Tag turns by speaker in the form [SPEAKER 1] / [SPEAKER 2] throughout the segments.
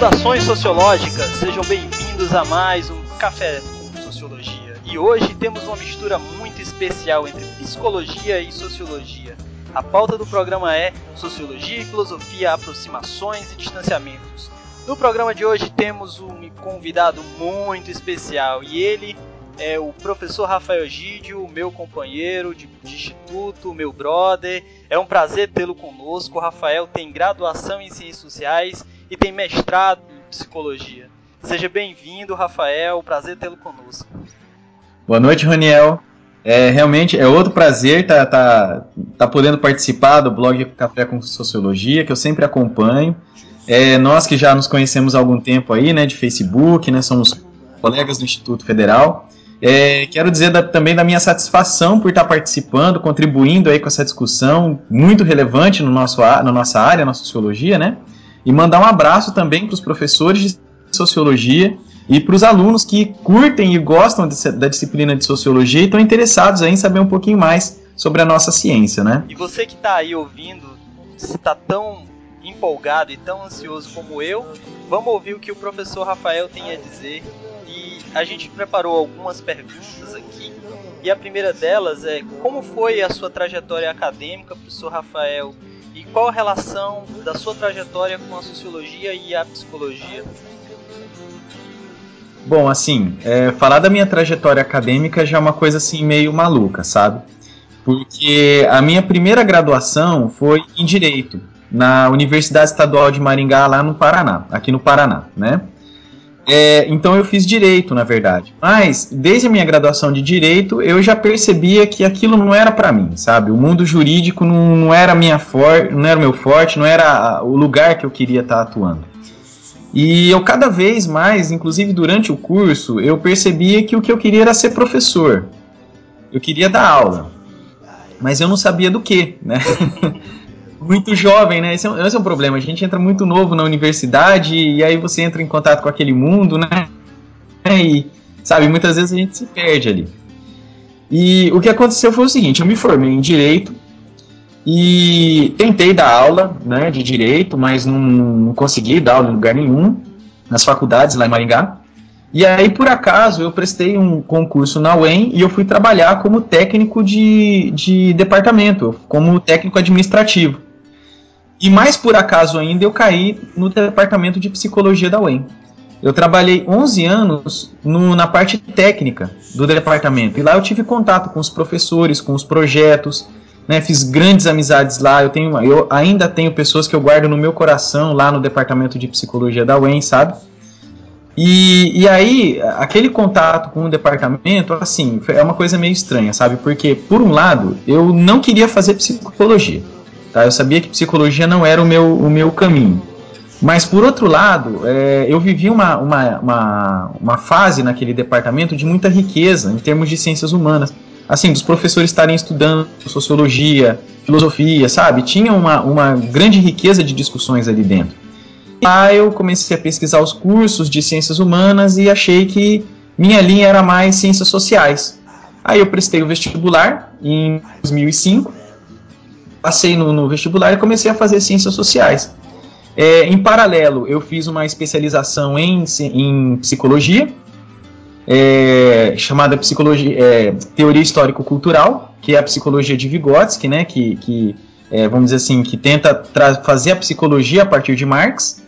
[SPEAKER 1] Saudações sociológicas, sejam bem-vindos a mais um Café com Sociologia. E hoje temos uma mistura muito especial entre psicologia e sociologia. A pauta do programa é Sociologia e Filosofia, aproximações e distanciamentos. No programa de hoje temos um convidado muito especial e ele é o professor Rafael Gídio, meu companheiro de, de instituto, meu brother. É um prazer tê-lo conosco. O Rafael tem graduação em Ciências Sociais e tem mestrado em Psicologia. Seja bem-vindo, Rafael. Prazer tê-lo conosco.
[SPEAKER 2] Boa noite, Raniel. É, realmente é outro prazer estar tá, tá, tá podendo participar do blog Café com Sociologia, que eu sempre acompanho. É, nós que já nos conhecemos há algum tempo aí, né, de Facebook, né, somos colegas do Instituto Federal. É, quero dizer da, também da minha satisfação por estar participando, contribuindo aí com essa discussão muito relevante no nosso, na nossa área, na sociologia, né? E mandar um abraço também para os professores de sociologia e para os alunos que curtem e gostam de, da disciplina de sociologia e estão interessados em saber um pouquinho mais sobre a nossa ciência, né?
[SPEAKER 1] E você que está aí ouvindo, está tão empolgado e tão ansioso como eu, vamos ouvir o que o professor Rafael tem a dizer a gente preparou algumas perguntas aqui. E a primeira delas é como foi a sua trajetória acadêmica, professor Rafael? E qual a relação da sua trajetória com a sociologia e a psicologia?
[SPEAKER 2] Bom, assim, é, falar da minha trajetória acadêmica já é uma coisa assim meio maluca, sabe? Porque a minha primeira graduação foi em Direito, na Universidade Estadual de Maringá, lá no Paraná, aqui no Paraná, né? É, então eu fiz direito, na verdade. Mas desde a minha graduação de direito, eu já percebia que aquilo não era para mim, sabe? O mundo jurídico não, não era minha for, não era meu forte, não era o lugar que eu queria estar atuando. E eu cada vez mais, inclusive durante o curso, eu percebia que o que eu queria era ser professor. Eu queria dar aula. Mas eu não sabia do que, né? muito jovem, né? Esse é, um, esse é um problema. A gente entra muito novo na universidade e aí você entra em contato com aquele mundo, né? E, sabe, muitas vezes a gente se perde ali. E o que aconteceu foi o seguinte: eu me formei em direito e tentei dar aula né, de direito, mas não, não consegui dar aula em lugar nenhum, nas faculdades lá em Maringá. E aí, por acaso, eu prestei um concurso na UEM e eu fui trabalhar como técnico de, de departamento, como técnico administrativo. E mais por acaso ainda, eu caí no departamento de psicologia da UEM. Eu trabalhei 11 anos no, na parte técnica do departamento. E lá eu tive contato com os professores, com os projetos, né, fiz grandes amizades lá. Eu, tenho, eu ainda tenho pessoas que eu guardo no meu coração lá no departamento de psicologia da UEM, sabe? E, e aí, aquele contato com o departamento, assim, é uma coisa meio estranha, sabe? Porque, por um lado, eu não queria fazer psicologia. Tá? Eu sabia que psicologia não era o meu, o meu caminho. Mas, por outro lado, é, eu vivi uma, uma, uma, uma, fase naquele departamento de muita riqueza em termos de ciências humanas. Assim, dos professores estarem estudando sociologia, filosofia, sabe? Tinha uma, uma grande riqueza de discussões ali dentro. E lá eu comecei a pesquisar os cursos de ciências humanas e achei que minha linha era mais ciências sociais. Aí eu prestei o vestibular em 2005 passei no, no, vestibular e comecei a fazer ciências sociais. É, em paralelo, eu fiz uma especialização em, em psicologia, é, chamada psicologia, é, teoria histórico-cultural, que é a psicologia de Vygotsky, né, que, que é, vamos dizer assim, que tenta fazer a psicologia a partir de Marx.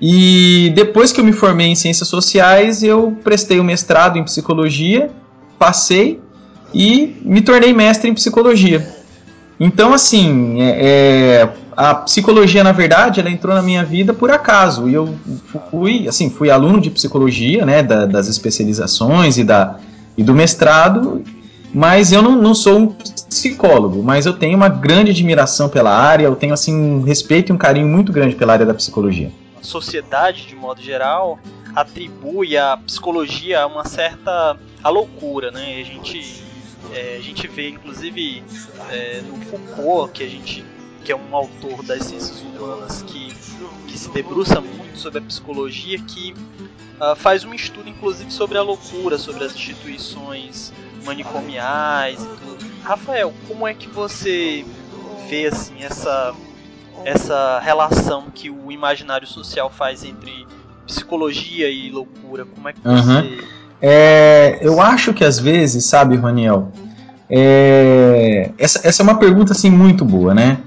[SPEAKER 2] E depois que eu me formei em ciências sociais, eu prestei o mestrado em psicologia, passei e me tornei mestre em psicologia. Então, assim, é, é, a psicologia, na verdade, ela entrou na minha vida por acaso. E eu fui, assim, fui aluno de psicologia, né, da, das especializações e, da, e do mestrado, mas eu não, não sou um psicólogo, mas eu tenho uma grande admiração pela área, eu tenho, assim, um respeito e um carinho muito grande pela área da psicologia.
[SPEAKER 1] A sociedade, de modo geral, atribui a psicologia uma certa a loucura, né? A gente é, a gente vê, inclusive, é, no Foucault, que a gente que é um autor das ciências humanas que, que se debruça muito sobre a psicologia, que uh, faz um estudo, inclusive, sobre a loucura, sobre as instituições manicomiais e tudo. Rafael, como é que você vê assim essa essa relação que o imaginário social faz entre psicologia e loucura? Como é que
[SPEAKER 2] Uhum.
[SPEAKER 1] você.
[SPEAKER 2] É, eu acho que às vezes, sabe, Raniel, é, essa, essa é uma pergunta assim muito boa, né?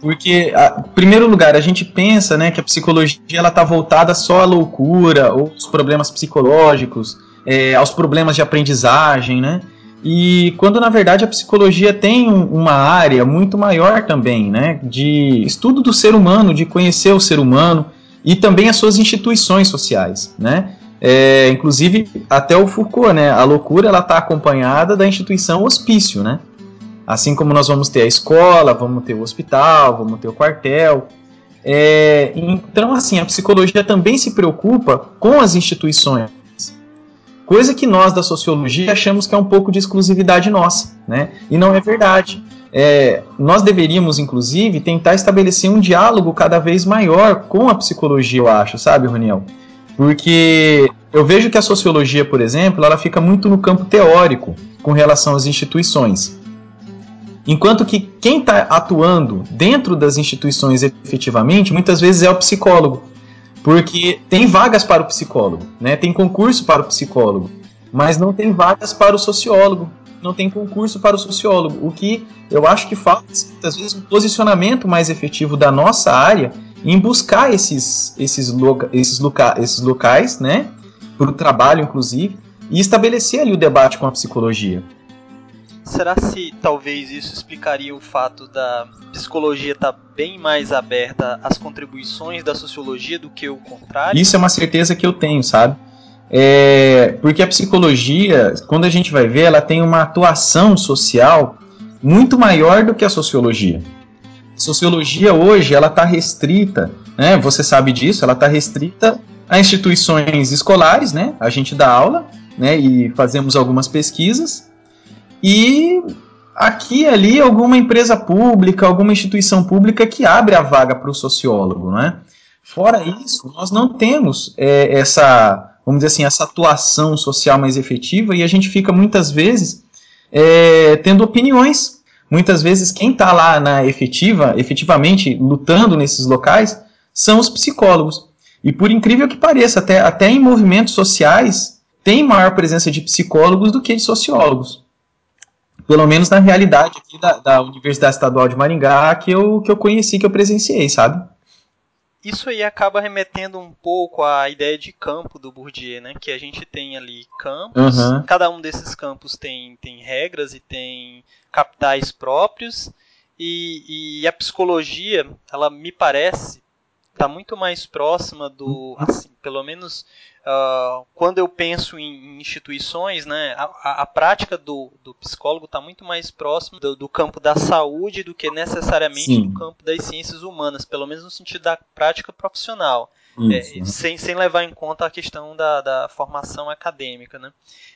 [SPEAKER 2] Porque, a- em primeiro lugar, a gente pensa, né, que a psicologia ela está voltada só à loucura ou aos problemas psicológicos, é, aos problemas de aprendizagem, né? E quando na verdade a psicologia tem um- uma área muito maior também, né, de estudo do ser humano, de conhecer o ser humano e também as suas instituições sociais, né? É, inclusive, até o Foucault, né? A loucura ela está acompanhada da instituição hospício, né? Assim como nós vamos ter a escola, vamos ter o hospital, vamos ter o quartel. É, então, assim, a psicologia também se preocupa com as instituições. Coisa que nós da sociologia achamos que é um pouco de exclusividade nossa, né? E não é verdade. É, nós deveríamos, inclusive, tentar estabelecer um diálogo cada vez maior com a psicologia, eu acho, sabe, Roniel? Porque eu vejo que a sociologia, por exemplo, ela fica muito no campo teórico com relação às instituições. Enquanto que quem está atuando dentro das instituições efetivamente, muitas vezes é o psicólogo. Porque tem vagas para o psicólogo, né? tem concurso para o psicólogo, mas não tem vagas para o sociólogo, não tem concurso para o sociólogo. O que eu acho que falta, muitas vezes, um posicionamento mais efetivo da nossa área em buscar esses, esses, loca, esses, loca, esses locais, né, para o trabalho, inclusive, e estabelecer ali o debate com a psicologia.
[SPEAKER 1] Será se talvez isso explicaria o fato da psicologia estar tá bem mais aberta às contribuições da sociologia do que o contrário?
[SPEAKER 2] Isso é uma certeza que eu tenho, sabe? É, porque a psicologia, quando a gente vai ver, ela tem uma atuação social muito maior do que a sociologia. A sociologia hoje ela está restrita, né? Você sabe disso? Ela está restrita a instituições escolares, né? A gente dá aula, né? E fazemos algumas pesquisas e aqui e ali alguma empresa pública, alguma instituição pública que abre a vaga para o sociólogo, né? Fora isso, nós não temos é, essa, vamos dizer assim, essa atuação social mais efetiva e a gente fica muitas vezes é, tendo opiniões. Muitas vezes quem está lá na efetiva, efetivamente lutando nesses locais, são os psicólogos. E por incrível que pareça, até, até em movimentos sociais tem maior presença de psicólogos do que de sociólogos pelo menos na realidade aqui da, da, Universidade Estadual de Maringá que eu, que eu conheci, que eu presenciei, sabe?
[SPEAKER 1] Isso aí acaba remetendo um pouco à ideia de campo do Bourdieu, né? Que a gente tem ali campos,
[SPEAKER 2] Uhum.
[SPEAKER 1] cada um desses campos tem, tem regras e tem capitais próprios, e, e a psicologia, ela me parece, está muito mais próxima do, assim, pelo menos Uh, quando eu penso em, em instituições, né, a, a, prática do, do psicólogo está muito mais próxima do, do, campo da saúde do que necessariamente
[SPEAKER 2] Sim.
[SPEAKER 1] do campo das ciências humanas, pelo menos no sentido da prática profissional, é, sem, sem levar em conta a questão da, da formação acadêmica. Né?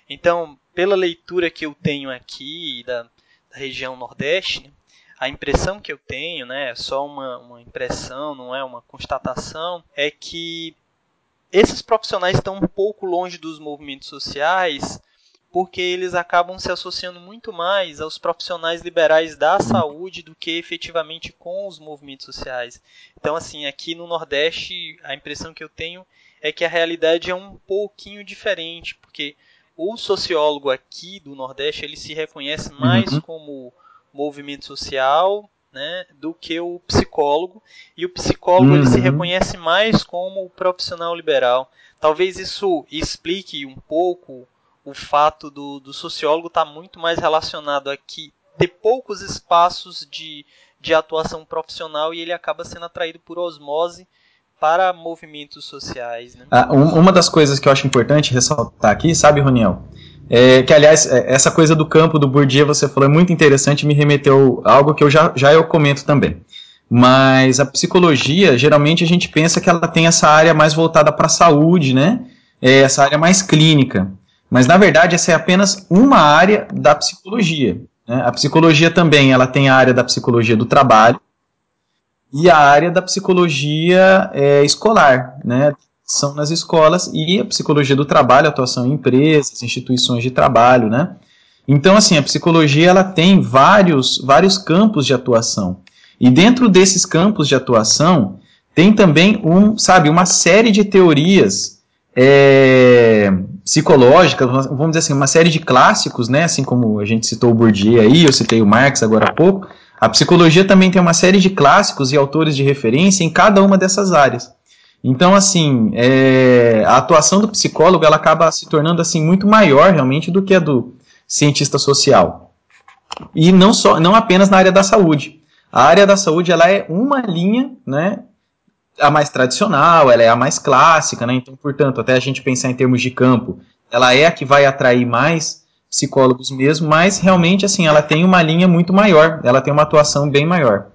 [SPEAKER 1] Então, pela leitura que eu tenho aqui da, da região Nordeste, né, a impressão que eu tenho, né, é só uma, uma impressão, não é uma constatação, é que esses profissionais estão um pouco longe dos movimentos sociais porque eles acabam se associando muito mais aos profissionais liberais da saúde do que efetivamente com os movimentos sociais. Então, assim, aqui no Nordeste, a impressão que eu tenho é que a realidade é um pouquinho diferente, porque o sociólogo aqui do Nordeste ele se reconhece mais
[SPEAKER 2] Uhum.
[SPEAKER 1] como movimento social né, do que o psicólogo e o psicólogo ele se
[SPEAKER 2] Uhum.
[SPEAKER 1] reconhece mais como o profissional liberal. Talvez isso explique um pouco o fato do, do sociólogo estar muito mais relacionado aqui, ter poucos espaços de, de atuação profissional e ele acaba sendo atraído por osmose para movimentos sociais. Né?
[SPEAKER 2] Ah, um- uma das coisas que eu acho importante ressaltar aqui, sabe, Roniel? É, que, aliás, é, essa coisa do campo do Bourdieu, você falou, é muito interessante, me remeteu a algo que eu já, já eu comento também. Mas a psicologia, geralmente a gente pensa que ela tem essa área mais voltada para a saúde, né? É, essa área mais clínica. Mas, na verdade, essa é apenas uma área da psicologia. né? A psicologia também, ela tem a área da psicologia do trabalho e a área da psicologia é, escolar, né? São nas escolas e a psicologia do trabalho, atuação em empresas, instituições de trabalho, né? Então, assim, a psicologia ela tem vários, vários campos de atuação. E dentro desses campos de atuação, tem também um, sabe, uma série de teorias é, psicológicas, vamos dizer assim, uma série de clássicos, né? Assim como a gente citou o Bourdieu aí, eu citei o Marx agora há pouco. A psicologia também tem uma série de clássicos e autores de referência em cada uma dessas áreas. Então, assim, é, a atuação do psicólogo ela acaba se tornando assim muito maior realmente do que a do cientista social. E não só, não apenas na área da saúde. A área da saúde ela é uma linha, né, a mais tradicional, ela é a mais clássica, né? Então, portanto, até a gente pensar em termos de campo, ela é a que vai atrair mais psicólogos mesmo, mas realmente assim, ela tem uma linha muito maior, ela tem uma atuação bem maior.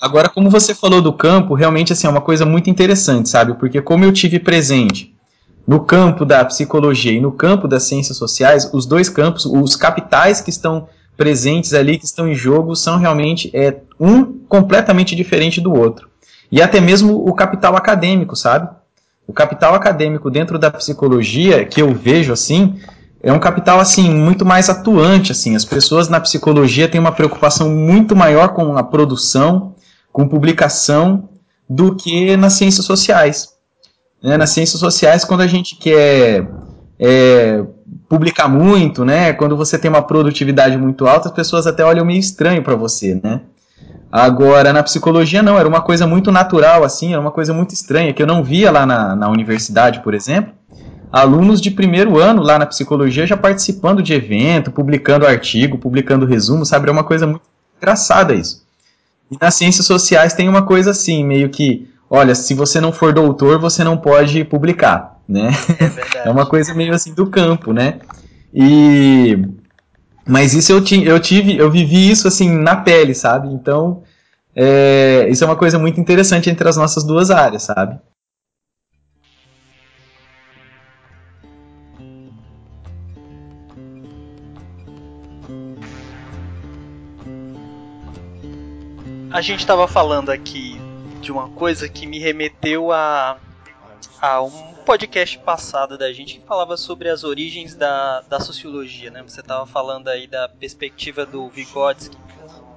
[SPEAKER 2] Agora, como você falou do campo, realmente assim, é uma coisa muito interessante, sabe? Porque como eu tive presente no campo da psicologia e no campo das ciências sociais, os dois campos, os capitais que estão presentes ali, que estão em jogo, são realmente é, um completamente diferente do outro. E até mesmo o capital acadêmico, sabe? O capital acadêmico dentro da psicologia, que eu vejo assim, é um capital assim muito mais atuante, assim. As pessoas na psicologia têm uma preocupação muito maior com a produção, com publicação, do que nas ciências sociais. Né? Nas ciências sociais, quando a gente quer é, publicar muito, né? Quando você tem uma produtividade muito alta, as pessoas até olham meio estranho para você, né? Agora, na psicologia, não, era uma coisa muito natural, assim, era uma coisa muito estranha, que eu não via lá na, na universidade, por exemplo. Alunos de primeiro ano lá na psicologia já participando de evento, publicando artigo, publicando resumo, sabe? É uma coisa muito engraçada isso. E nas ciências sociais tem uma coisa assim, meio que, olha, se você não for doutor, você não pode publicar, né? É, é uma coisa meio assim do campo, né? E mas isso eu, ti, eu tive, eu vivi isso assim na pele, sabe? Então, é, isso é uma coisa muito interessante entre as nossas duas áreas, sabe?
[SPEAKER 1] A gente estava falando aqui de uma coisa que me remeteu a, a um podcast passado da gente que falava sobre as origens da, da sociologia, né? Você estava falando aí da perspectiva do Vygotsky,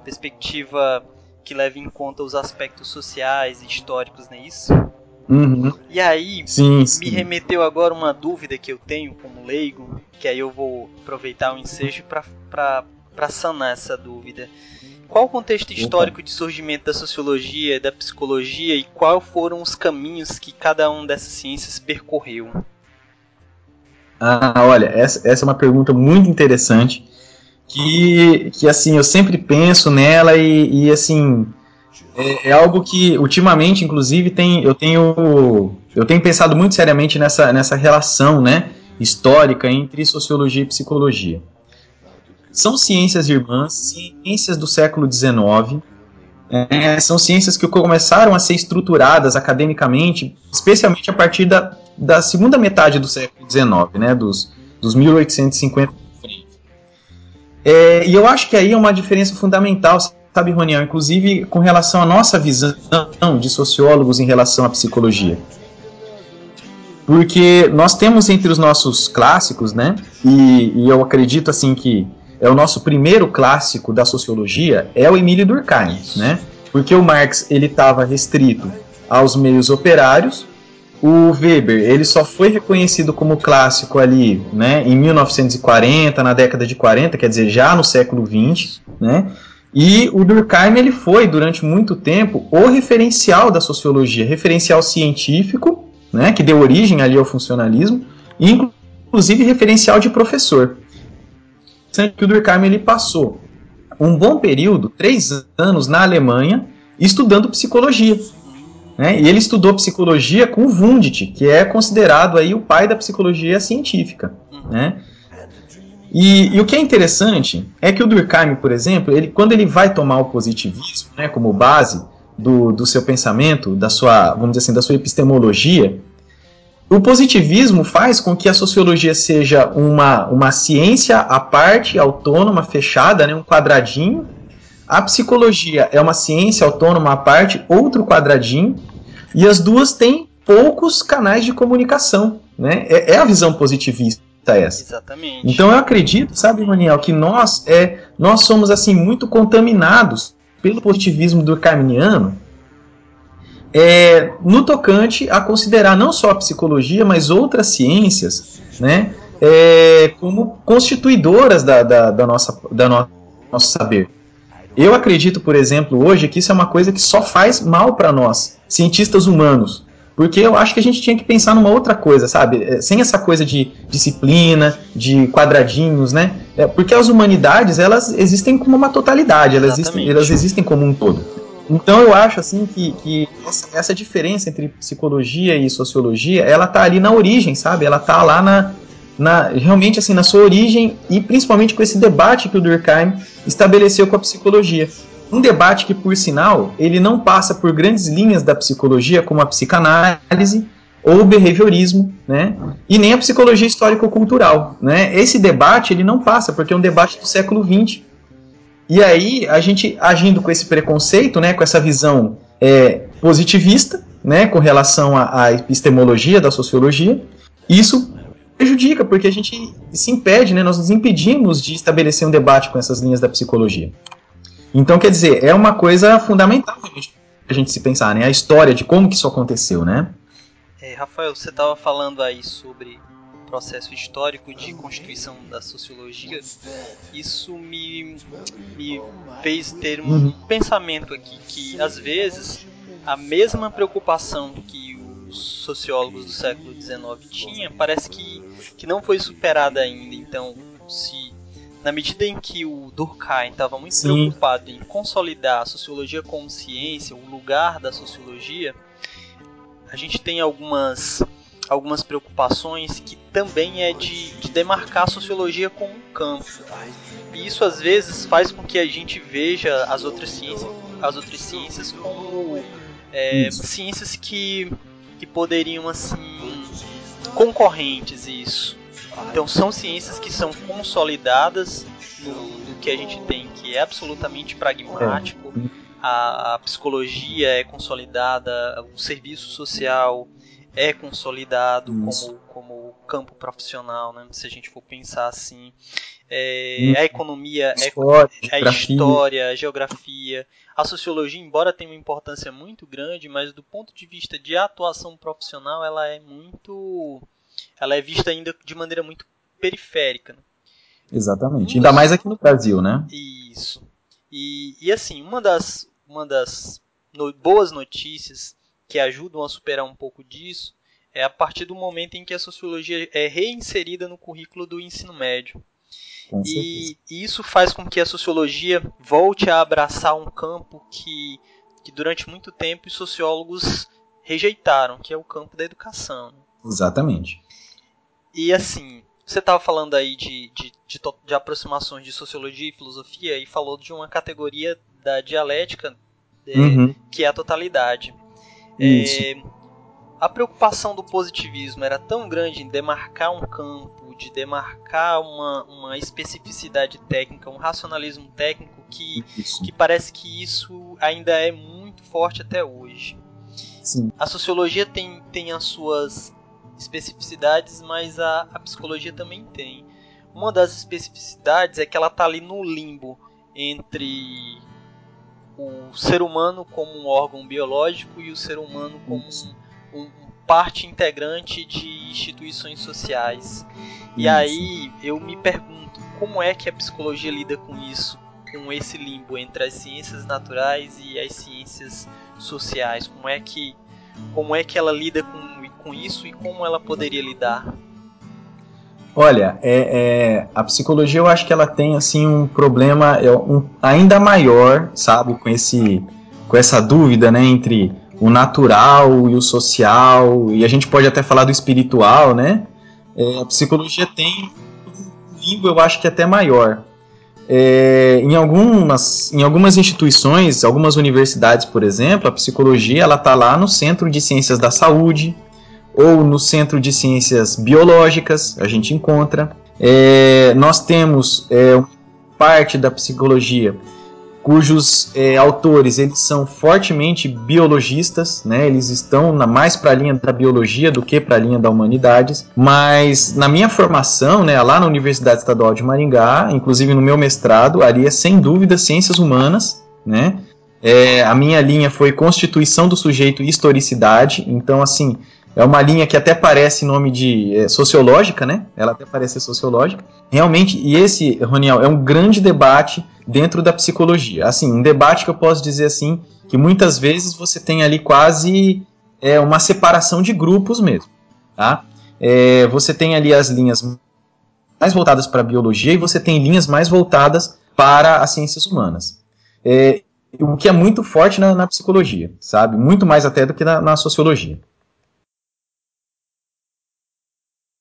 [SPEAKER 1] perspectiva que leva em conta os aspectos sociais e históricos, não é isso?
[SPEAKER 2] Uhum.
[SPEAKER 1] E aí,
[SPEAKER 2] sim, sim.
[SPEAKER 1] me remeteu agora uma dúvida que eu tenho como leigo, que aí eu vou aproveitar o ensejo para sanar essa dúvida. Qual o contexto histórico de surgimento da sociologia, da psicologia e quais foram os caminhos que cada uma dessas ciências percorreu?
[SPEAKER 2] Ah, olha, essa, essa é uma pergunta muito interessante que, que assim, eu sempre penso nela e, e assim, é, é, algo que ultimamente, inclusive, tem, eu tenho eu tenho pensado muito seriamente nessa, nessa relação, né, histórica entre sociologia e psicologia. São ciências irmãs, ciências do século XIX, é, são ciências que começaram a ser estruturadas academicamente, especialmente a partir da, da segunda metade do século XIX, né, dos, dos 1850 é, e eu acho que aí é uma diferença fundamental, sabe, Roniel, inclusive com relação à nossa visão de sociólogos em relação à psicologia. Porque nós temos entre os nossos clássicos, né, e, e eu acredito assim que é o nosso primeiro clássico da sociologia, é o Emílio Durkheim, né? Porque o Marx ele estava restrito aos meios operários. O Weber ele só foi reconhecido como clássico ali, né, em 1940, na década de 40, quer dizer já no século 20, né? E o Durkheim ele foi durante muito tempo o referencial da sociologia, referencial científico, né, que deu origem ali ao funcionalismo, e inclusive referencial de professor que o Durkheim ele passou um bom período, três anos, na Alemanha, estudando psicologia. Né? E ele estudou psicologia com Wundt, que é considerado aí o pai da psicologia científica. Né? E, e, o que é interessante é que o Durkheim, por exemplo, ele, quando ele vai tomar o positivismo né, como base do, do seu pensamento, da sua, vamos dizer assim, da sua epistemologia, o positivismo faz com que a sociologia seja uma, uma ciência à parte, autônoma, fechada, né, um quadradinho. A psicologia é uma ciência autônoma à parte, outro quadradinho. E as duas têm poucos canais de comunicação. Né? É, é a visão positivista essa.
[SPEAKER 1] Exatamente.
[SPEAKER 2] Então eu acredito, sabe, Maniel, que nós, é, nós somos assim muito contaminados pelo positivismo durkheimiano é, no tocante a considerar não só a psicologia, mas outras ciências, né, é, como constituidoras da, da, da nossa, da no, nosso saber. Eu acredito, por exemplo, hoje que isso é uma coisa que só faz mal para nós, cientistas humanos. Porque eu acho que a gente tinha que pensar numa outra coisa, sabe? É, sem essa coisa de disciplina, de quadradinhos, né? É, porque as humanidades, elas existem como uma totalidade, elas existem, elas existem como um todo. Então eu acho assim que, que essa, essa, diferença entre psicologia e sociologia, ela tá ali na origem, sabe? Ela tá lá na, na realmente assim na sua origem e principalmente com esse debate que o Durkheim estabeleceu com a psicologia. Um debate que, por sinal, ele não passa por grandes linhas da psicologia, como a psicanálise ou o behaviorismo, né? E nem a psicologia histórico-cultural, né? Esse debate ele não passa porque é um debate do século XX. E aí a gente agindo com esse preconceito, né? Com essa visão é, positivista, né? Com relação à, epistemologia da sociologia, isso prejudica porque a gente se impede, né? Nós nos impedimos de estabelecer um debate com essas linhas da psicologia. Então, quer dizer, é uma coisa fundamental a gente se pensar, né? A história de como que isso aconteceu, né?
[SPEAKER 1] É, Rafael, você estava falando aí sobre processo histórico de constituição da sociologia. Isso me, me fez ter um uhum. pensamento aqui que, às vezes, a mesma preocupação que os sociólogos do século XIX tinham parece que, que não foi superada ainda. Então, se na medida em que o Durkheim estava muito Sim. preocupado em consolidar a sociologia como ciência, o lugar da sociologia, a gente tem algumas algumas preocupações que também é de, de demarcar a sociologia como um campo. E isso às vezes faz com que a gente veja as outras ciências, as outras ciências como é, ciências que, que poderiam assim concorrentes isso. Então são ciências que são consolidadas no, no que a gente tem, que é absolutamente pragmático. É. A, a psicologia é consolidada, o serviço social é consolidado como, como campo profissional, né? se a gente for pensar assim. É, a economia, é, a história, a geografia. A sociologia, embora tenha uma importância muito grande, mas do ponto de vista de atuação profissional, ela é muito ela é vista ainda de maneira muito periférica. Né?
[SPEAKER 2] Exatamente. Um Ainda mais aqui no Brasil, né?
[SPEAKER 1] Isso. E, e assim, uma das, uma das no, boas notícias que ajudam a superar um pouco disso é a partir do momento em que a sociologia é reinserida no currículo do ensino médio. E, isso faz com que a sociologia volte a abraçar um campo que, que durante muito tempo os sociólogos rejeitaram, que é o campo da educação. Né?
[SPEAKER 2] Exatamente.
[SPEAKER 1] E assim, você estava falando aí de, de, de, de, aproximações de sociologia e filosofia e falou de uma categoria da dialética é, uhum. que é a totalidade. É, a preocupação do positivismo era tão grande em demarcar um campo, de demarcar uma, uma especificidade técnica, um racionalismo técnico que, que parece que isso ainda é muito forte até hoje. Sim. A sociologia tem, tem as suas especificidades, mas a, a psicologia também tem. Uma das especificidades é que ela está ali no limbo entre o ser humano como um órgão biológico e o ser humano como um, um parte integrante de instituições sociais. E aí eu me pergunto como é que a psicologia lida com isso, com esse limbo entre as ciências naturais e as ciências sociais. Como é que como é que ela lida com com isso e como ela poderia lidar?
[SPEAKER 2] Olha, é, é, a psicologia eu acho que ela tem assim um problema é, um, ainda maior, sabe, com esse com essa dúvida, né, entre o natural e o social e a gente pode até falar do espiritual, né? É, a psicologia tem um limbo, eu acho que até maior. É, em, algumas, em algumas instituições, algumas universidades, por exemplo, a psicologia ela está lá no centro de ciências da saúde, ou no Centro de Ciências Biológicas, a gente encontra. É, nós temos é, parte da psicologia cujos é, autores eles são fortemente biologistas, né? Eles estão na, mais para a linha da biologia do que para a linha da humanidades. Mas na minha formação, né, lá na Universidade Estadual de Maringá, inclusive no meu mestrado, ali é sem dúvida ciências humanas, né? É, a minha linha foi Constituição do Sujeito e Historicidade. Então, assim, é uma linha que até parece nome de é, sociológica, né? Ela até parece sociológica. Realmente, e esse, Roniel, é um grande debate dentro da psicologia. Assim, um debate que eu posso dizer assim, que muitas vezes você tem ali quase é, uma separação de grupos mesmo, tá? É, você tem ali as linhas mais voltadas para a biologia e você tem linhas mais voltadas para as ciências humanas. É, o que é muito forte na, na, psicologia, sabe? Muito mais até do que na, na sociologia.